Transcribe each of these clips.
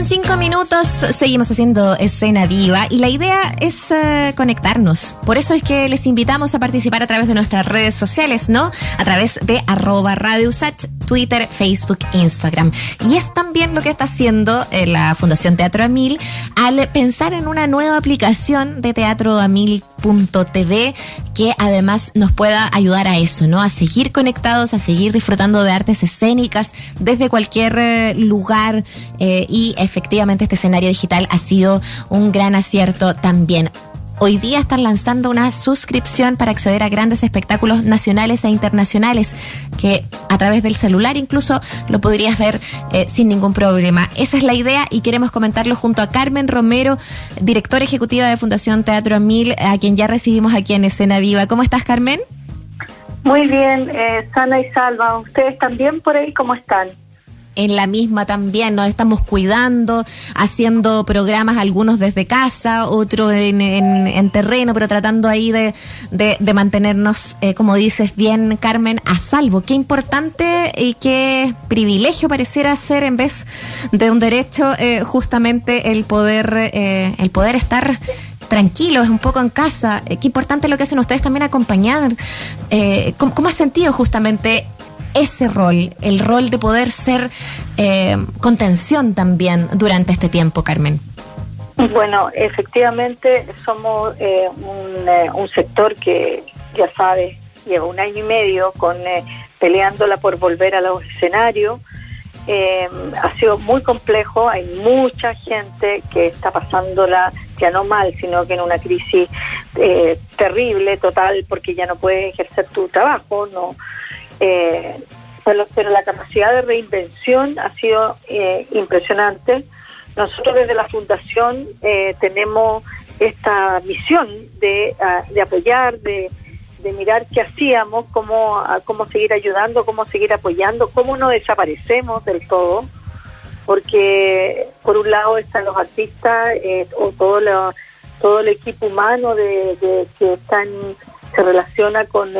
con cinco minutos, seguimos haciendo escena viva y la idea es eh, conectarnos. Por eso es que les invitamos a participar a través de nuestras redes sociales, ¿no? A través de arroba Radio Usach, Twitter, Facebook, Instagram. Y es también lo que está haciendo eh, la Fundación Teatro Amil al pensar en una nueva aplicación de Teatro Que además nos pueda ayudar a eso, ¿no? A seguir conectados, a seguir disfrutando de artes escénicas desde cualquier eh, lugar eh, y efectivamente este escenario digital ha sido un gran acierto también. Hoy día están lanzando una suscripción para acceder a grandes espectáculos nacionales e internacionales que a través del celular incluso lo podrías ver eh, sin ningún problema. Esa es la idea y queremos comentarlo junto a Carmen Romero, directora ejecutiva de Fundación Teatro Mil, a quien ya recibimos aquí en Escena Viva. ¿Cómo estás, Carmen? Muy bien, eh, sana y salva. ¿Ustedes también por ahí cómo están? En la misma también, nos estamos cuidando, haciendo programas, algunos desde casa, otros en, en, terreno, pero tratando ahí de, de, mantenernos, eh, como dices bien, Carmen, a salvo. Qué importante y qué privilegio pareciera ser en vez de un derecho, eh, justamente el poder, eh, el poder estar tranquilos, un poco en casa. qué importante lo que hacen ustedes también acompañar. ¿cómo, ¿Cómo has sentido justamente ese rol, el rol de poder ser eh, contención también durante este tiempo, Carmen? Bueno, efectivamente somos eh, eh, un, sector que, ya sabes, lleva un año y medio con peleándola por volver a los escenarios. ha sido muy complejo, hay mucha gente que está pasándola ya no mal, sino que en una crisis terrible, total, porque ya no puedes ejercer tu trabajo, no eh, pero, la capacidad de reinvención ha sido eh, impresionante. Nosotros desde la Fundación eh, tenemos esta misión de, ah, apoyar, de, mirar qué hacíamos, cómo, ah, cómo seguir ayudando, cómo seguir apoyando, cómo no desaparecemos del todo, porque por un lado están los artistas o todo, todo el equipo humano de, que están se relaciona con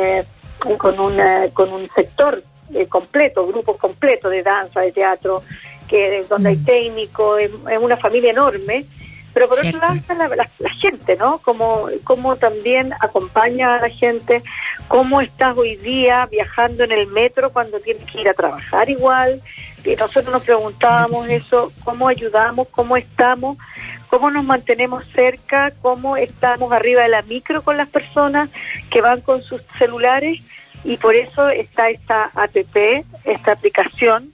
con, una, con un sector eh, completo, grupos completos de danza, de teatro, que donde hay mm. técnicos, es, una familia enorme. Pero por otro lado está la, gente, ¿no? Como, como también acompaña a la gente, cómo estás hoy día viajando en el metro cuando tienes que ir a trabajar igual. Y nosotros nos preguntábamos eso, cómo ayudamos, cómo estamos, cómo nos mantenemos cerca, cómo estamos arriba de la micro con las personas que van con sus celulares y por eso está esta APP, esta aplicación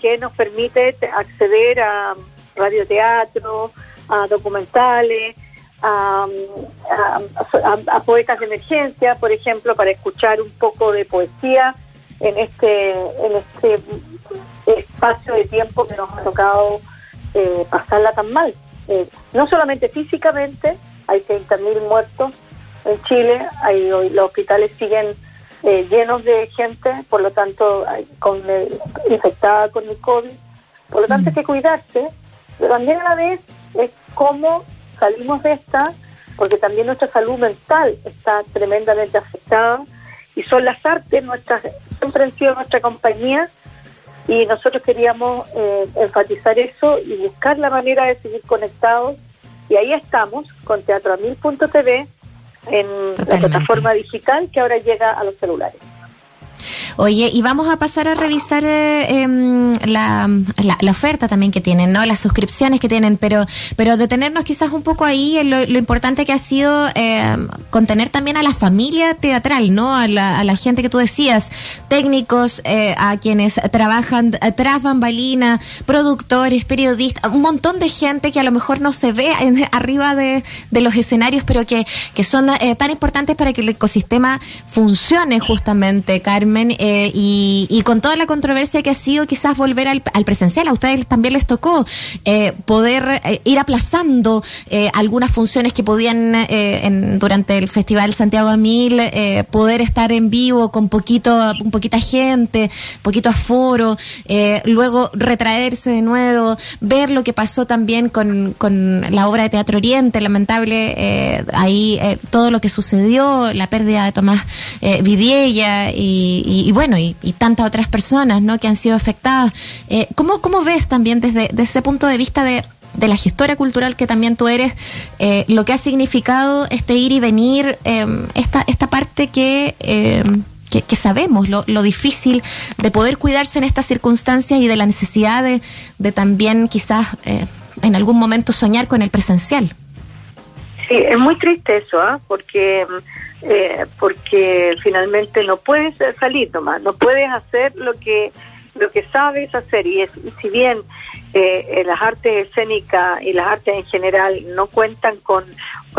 que nos permite acceder a radioteatro, a documentales, a, poetas de emergencia, por ejemplo, para escuchar un poco de poesía en este, en este espacio de tiempo que nos ha tocado eh, pasarla tan mal. Eh, no solamente físicamente, hay 30.000 muertos en Chile, hay, los hospitales siguen eh, llenos de gente, por lo tanto, con infectada con el COVID. Por lo tanto, hay que cuidarse, pero también a la vez es cómo salimos de esta, porque también nuestra salud mental está tremendamente afectada y son las artes, nuestras, siempre han sido nuestra compañía y nosotros queríamos eh, enfatizar eso y buscar la manera de seguir conectados y ahí estamos con teatroamil.tv en la plataforma digital que ahora llega a los celulares. Oye, y vamos a pasar a revisar eh, em, la, la, oferta también que tienen, ¿no? Las suscripciones que tienen, pero, pero detenernos quizás un poco ahí en lo, importante que ha sido eh, contener también a la familia teatral, ¿no? A la, a la gente que tú decías, técnicos, eh, a quienes trabajan tras bambalina, productores, periodistas, un montón de gente que a lo mejor no se ve arriba de, de los escenarios, pero que, que son tan importantes para que el ecosistema funcione justamente, Carmen. Eh, y, con toda la controversia que ha sido quizás volver al, presencial, a ustedes también les tocó eh, poder eh, ir aplazando algunas funciones que podían en, durante el Festival Santiago Mil poder estar en vivo con poquito, un poquita gente, poquito aforo, luego retraerse de nuevo, ver lo que pasó también con, con la obra de Teatro Oriente, lamentable ahí todo lo que sucedió, la pérdida de Tomás Vidiella y bueno, y, tantas otras personas ¿no? que han sido afectadas. Eh, ¿cómo, ¿Cómo ves también desde, ese punto de vista de, de la gestora cultural que también tú eres, eh, lo que ha significado este ir y venir, em, esta, esta parte em, que, que, sabemos, lo, lo, difícil de poder cuidarse en estas circunstancias y de la necesidad de, de también quizás eh, en algún momento soñar con el presencial. Sí, es muy triste eso, ¿ah? porque eh, porque finalmente no puedes salir nomás, no puedes hacer lo que lo que sabes hacer y, es, si bien eh, las artes escénicas y las artes en general no cuentan con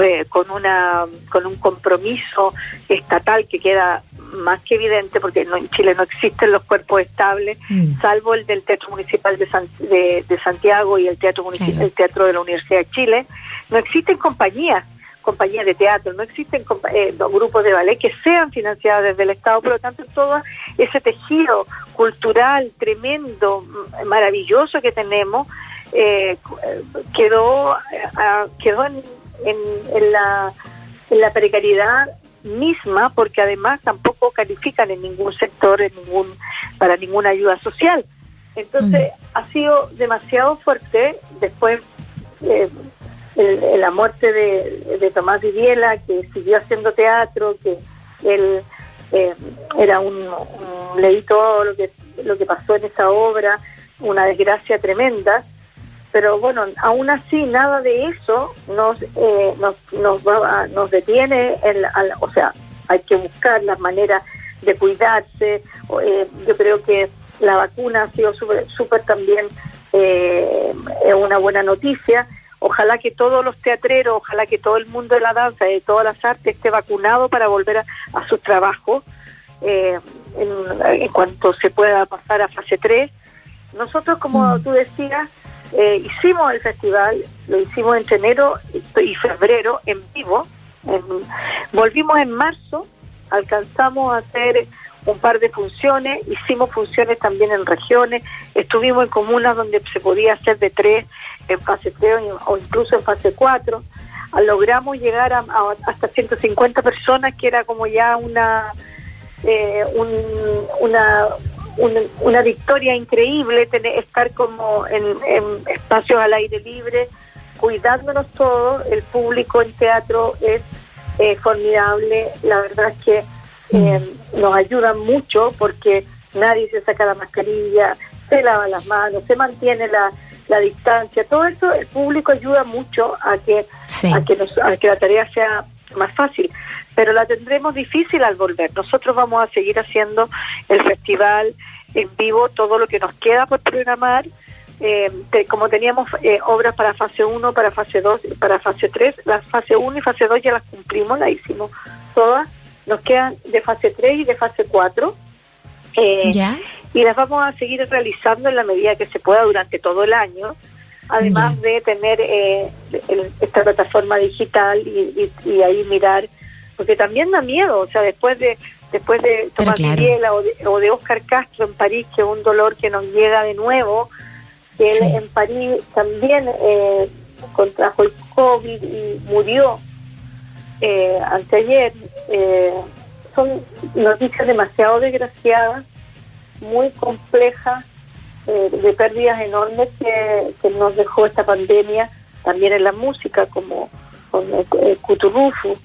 eh, con una con un compromiso estatal que queda más que evidente porque en Chile no existen los cuerpos estables mm. salvo el del Teatro Municipal de, de, Santiago y el Teatro el Teatro de la Universidad de Chile no existen compañías compañías de teatro, no existen eh, grupos de ballet que sean financiados desde el Estado, por lo tanto todo ese tejido cultural tremendo, maravilloso que tenemos, eh, quedó, eh, quedó en, en, la, en la precariedad misma porque además tampoco califican en ningún sector en ningún para ninguna ayuda social entonces mm. ha sido demasiado fuerte después eh, la muerte de, de, Tomás Viviela, que siguió haciendo teatro, que él eh, era un, leí todo lo que, lo que pasó en esa obra, una desgracia tremenda, pero bueno, aún así nada de eso nos eh, nos, nos, nos detiene, en o sea, hay que buscar las maneras de cuidarse, eh, yo creo que la vacuna ha sido súper también eh, una buena noticia, Ojalá que todos los teatreros, ojalá que todo el mundo de la danza y de todas las artes esté vacunado para volver a, su trabajo eh, en, cuanto se pueda pasar a fase 3. Nosotros, como mm. tú decías, eh, hicimos el festival, lo hicimos entre enero y febrero en vivo. volvimos en marzo, alcanzamos a hacer un par de funciones, hicimos funciones también en regiones, estuvimos en comunas donde se podía hacer de tres en fase 3 o incluso en fase 4. Logramos llegar a, hasta 150 personas, que era como ya una, eh, una, una, victoria increíble, tener, estar como en, espacios al aire libre, cuidándonos todos. El público en teatro es eh, formidable. La verdad es que eh, nos ayuda mucho porque nadie se saca la mascarilla, se lava las manos, se mantiene la, la distancia, todo eso el público ayuda mucho a que a que, a que la tarea sea más fácil, pero la tendremos difícil al volver. Nosotros vamos a seguir haciendo el festival en vivo, todo lo que nos queda por programar. Eh, como teníamos eh, obras para fase 1, para fase 2, para fase 3, la fase 1 y fase 2 ya las cumplimos, las hicimos todas. Nos quedan de fase 3 y de fase 4. Eh, ¿Ya? y las vamos a seguir realizando en la medida que se pueda durante todo el año, además de tener eh, esta plataforma digital y, ahí mirar, porque también da miedo, o sea, después de después de Tomás claro. o de, Oscar Castro en París, que es un dolor que nos llega de nuevo, que él en París también eh, contrajo el COVID y murió eh, anteayer, eh, son noticias demasiado desgraciadas muy compleja, eh, de pérdidas enormes que, nos dejó esta pandemia, también en la música, como con el, Cuturufu,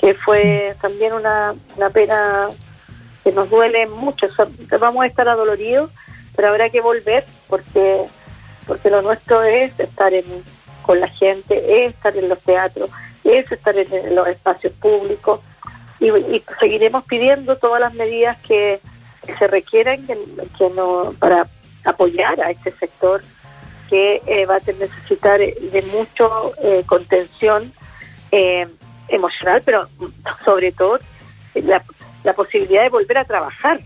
que fue también una, una pena que nos duele mucho. vamos a estar adoloridos, pero habrá que volver porque porque lo nuestro es estar en, con la gente, es estar en los teatros, es estar en, los espacios públicos y seguiremos pidiendo todas las medidas que, que se requieren que, no, para apoyar a este sector que eh, va a necesitar de mucho eh, contención eh, emocional, pero sobre todo la, la, posibilidad de volver a trabajar.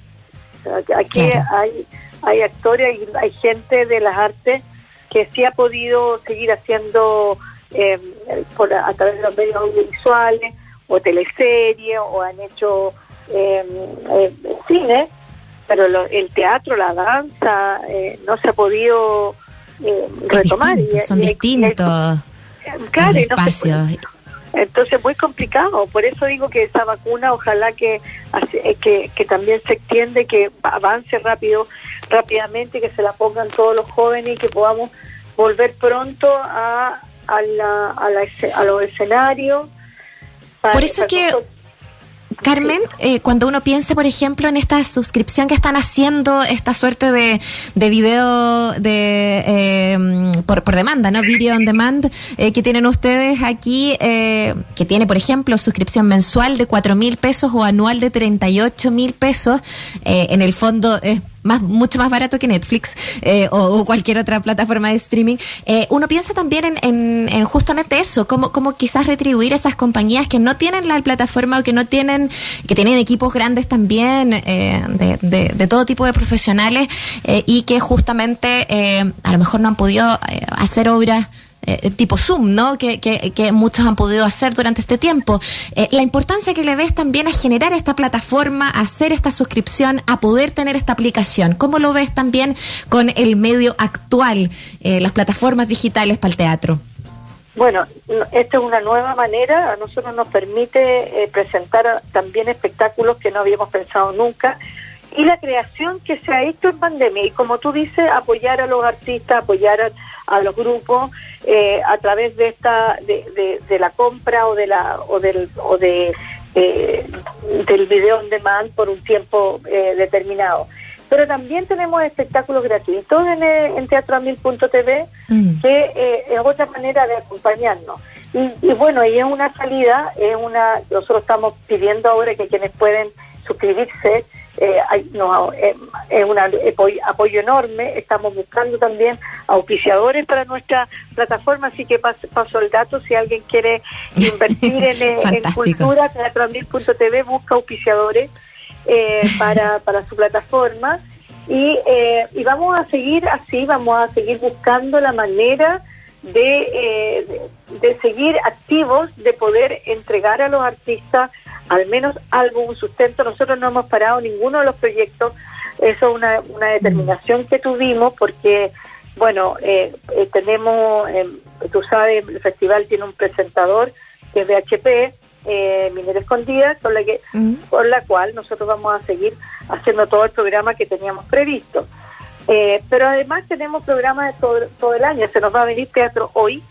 aquí hay, hay actores, y hay gente de las artes que sí ha podido seguir haciendo por, a través de los medios audiovisuales o teleseries o han hecho cine pero el teatro, la danza, eh, no se ha podido eh, retomar. son distintos claro, espacios. Entonces, muy complicado. Por eso digo que esa vacuna, ojalá que, eh, que, que también se extiende, que avance rápido, rápidamente, que se la pongan todos los jóvenes y que podamos volver pronto a, a, la, a, la, a los escenarios. Por eso que... Carmen, eh, cuando uno piensa, por ejemplo, en esta suscripción que están haciendo, esta suerte de, de video de eh, por, por demanda, ¿no? Video on demand eh, que tienen ustedes aquí, que tiene, por ejemplo, suscripción mensual de cuatro mil pesos o anual de 38 mil pesos, en el fondo es más, mucho más barato que Netflix eh, o, cualquier otra plataforma de streaming. Eh, uno piensa también en, en, justamente eso, cómo, cómo quizás retribuir esas compañías que no tienen la plataforma o que no tienen, que tienen equipos grandes también eh, de, de, todo tipo de profesionales y que justamente a lo mejor no han podido hacer obras eh, tipo Zoom, ¿no? Que, que, muchos han podido hacer durante este tiempo. Eh, la importancia que le ves también a generar esta plataforma, a hacer esta suscripción, a poder tener esta aplicación. ¿Cómo lo ves también con el medio actual, eh, las plataformas digitales para el teatro? Bueno, esta es una nueva manera, a nosotros nos permite presentar también espectáculos que no habíamos pensado nunca y la creación que se ha hecho en pandemia y como tú dices, apoyar a los artistas, apoyar a, a los grupos eh, a través de esta de, de, la compra o de la o del o de eh, del video on demand por un tiempo eh, determinado pero también tenemos espectáculos gratuitos en, en teatroamil.tv mm. que es otra manera de acompañarnos y, y bueno y es una salida es una nosotros estamos pidiendo ahora que quienes pueden suscribirse eh, hay, no, eh, es un apoyo, enorme. Estamos buscando también auspiciadores para nuestra plataforma, así que paso, el dato. Si alguien quiere invertir en, eh, en cultura, teatroamil.tv busca auspiciadores eh, para, para su plataforma. Y, y vamos a seguir así, vamos a seguir buscando la manera de, de, de seguir activos, de poder entregar a los artistas al menos algo, un sustento. Nosotros no hemos parado ninguno de los proyectos. Eso es una, una determinación que tuvimos porque, bueno, eh, eh tenemos, eh, tú sabes, el festival tiene un presentador que es BHP, eh, Minera Escondida, con la, que, por la cual nosotros vamos a seguir haciendo todo el programa que teníamos previsto. Eh, pero además tenemos programas de todo, todo, el año. Se nos va a venir teatro hoy,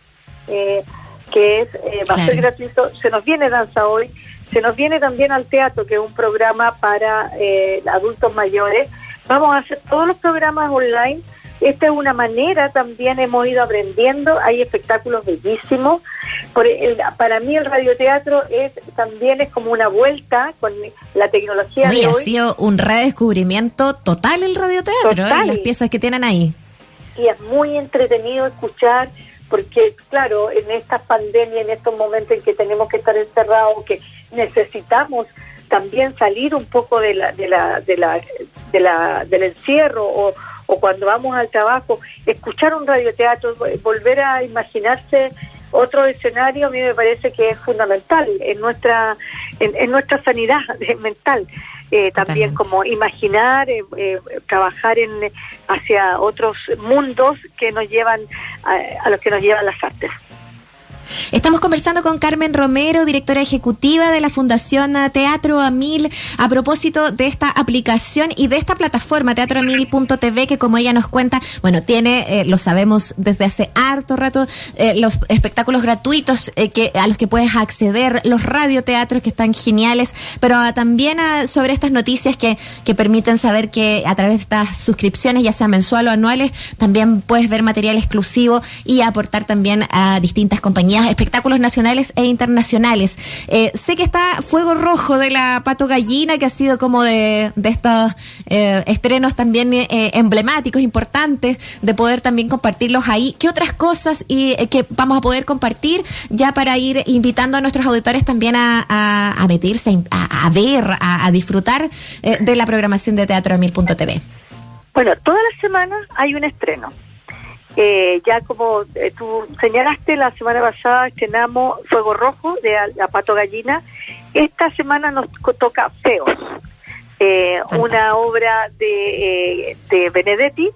que es va a ser gratuito. Se nos viene danza hoy se nos viene también al teatro, que es un programa para eh, adultos mayores. Vamos a hacer todos los programas online. Esta es una manera, también hemos ido aprendiendo, hay espectáculos bellísimos. Por para mí el radioteatro es también es como una vuelta con la tecnología. ha sido un redescubrimiento total el radioteatro, ¿eh? las piezas que tienen ahí. Y es muy entretenido escuchar porque claro, en esta pandemia, en estos momentos en que tenemos que estar encerrados, que necesitamos también salir un poco de la, de la, de la, de la, del encierro o, o cuando vamos al trabajo, escuchar un radioteatro, volver a imaginarse otro escenario a mí me parece que es fundamental en nuestra en, en nuestra sanidad mental eh, también como imaginar, eh, eh, trabajar en hacia otros mundos que nos llevan a, a los que nos llevan las artes. Estamos conversando con Carmen Romero, directora ejecutiva de la Fundación Teatro Amil, a propósito de esta aplicación y de esta plataforma teatroamil.tv que como ella nos cuenta, bueno, tiene, eh, lo sabemos desde hace harto rato, eh, los espectáculos gratuitos eh, que a los que puedes acceder, los radioteatros que están geniales, pero también sobre estas noticias que, que permiten saber que a través de estas suscripciones, ya sea mensual o anuales, también puedes ver material exclusivo y aportar también a distintas compañías espectáculos nacionales e internacionales. Eh, sé que está Fuego Rojo de la Pato Gallina, que ha sido como de, de estos eh, estrenos también eh, emblemáticos, importantes, de poder también compartirlos ahí. ¿Qué otras cosas y que vamos a poder compartir ya para ir invitando a nuestros auditores también a, a, meterse, a, ver, a, disfrutar de la programación de Teatro Emil.tv? Bueno, todas las semanas hay un estreno. Eh, ya como eh, tú señalaste, la semana pasada estrenamos Fuego Rojo de la Pato Gallina. Esta semana nos toca Feos, eh, una obra de, de Benedetti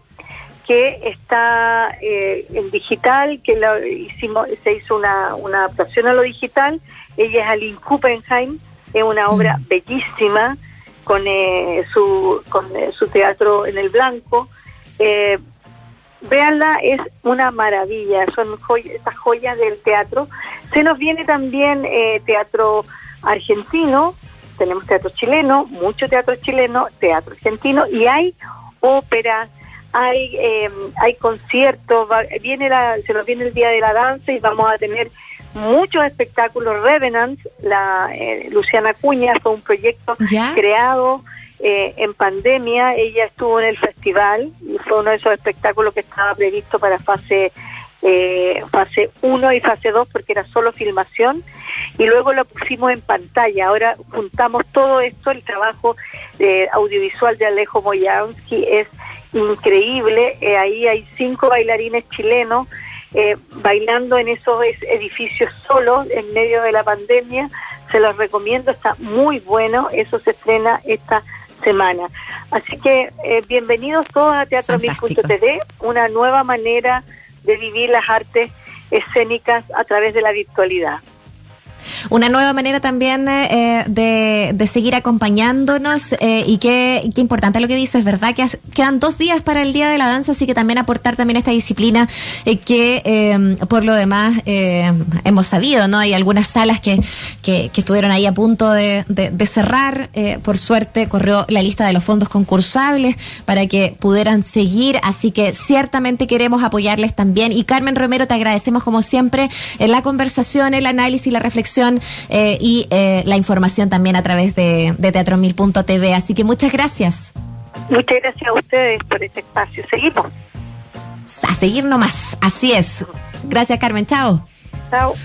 que está eh, en digital, que lo hicimos, se hizo una, una adaptación a lo digital. Ella es Aline Kuppenheim, es una obra Mm. bellísima con eh, su con eh, su teatro en el blanco. Eh, véanla, es una maravilla, son joy- estas joyas del teatro. Se nos viene también eh, teatro argentino, tenemos teatro chileno, mucho teatro chileno, teatro argentino y hay óperas, hay eh, hay conciertos, va- viene la, se nos viene el día de la danza y vamos a tener muchos espectáculos. Revenant, la eh, Luciana Cuña fue un proyecto ¿Ya? creado eh, en pandemia. Ella estuvo en el festival y fue uno de esos espectáculos que estaba previsto para fase eh, fase 1 y fase 2 porque era solo filmación y luego lo pusimos en pantalla. Ahora juntamos todo esto, el trabajo eh, audiovisual de Alejo Moyansky es increíble. Eh, ahí hay cinco bailarines chilenos eh, bailando en esos es- edificios solos en medio de la pandemia. Se los recomiendo, está muy bueno. Eso se estrena esta semana. Así que eh, bienvenidos todos a Teatro. Mil.tv, una nueva manera de vivir las artes escénicas a través de la virtualidad. Una nueva manera también eh, de, de seguir acompañándonos eh, y qué, qué importante lo que dices, ¿verdad? Que quedan dos días para el Día de la Danza, así que también aportar también esta disciplina eh, que eh, por lo demás eh, hemos sabido, ¿no? Hay algunas salas que, que, estuvieron ahí a punto de, de- cerrar, eh, por suerte corrió la lista de los fondos concursables para que pudieran seguir, así que ciertamente queremos apoyarles también y Carmen Romero te agradecemos como siempre la conversación, el análisis, la reflexión eh, y eh, la información también a través de, de teatromil.tv. Así que muchas gracias. Muchas gracias a ustedes por este espacio. Seguimos. A seguir nomás. Así es. Gracias, Carmen. Chao. Chao.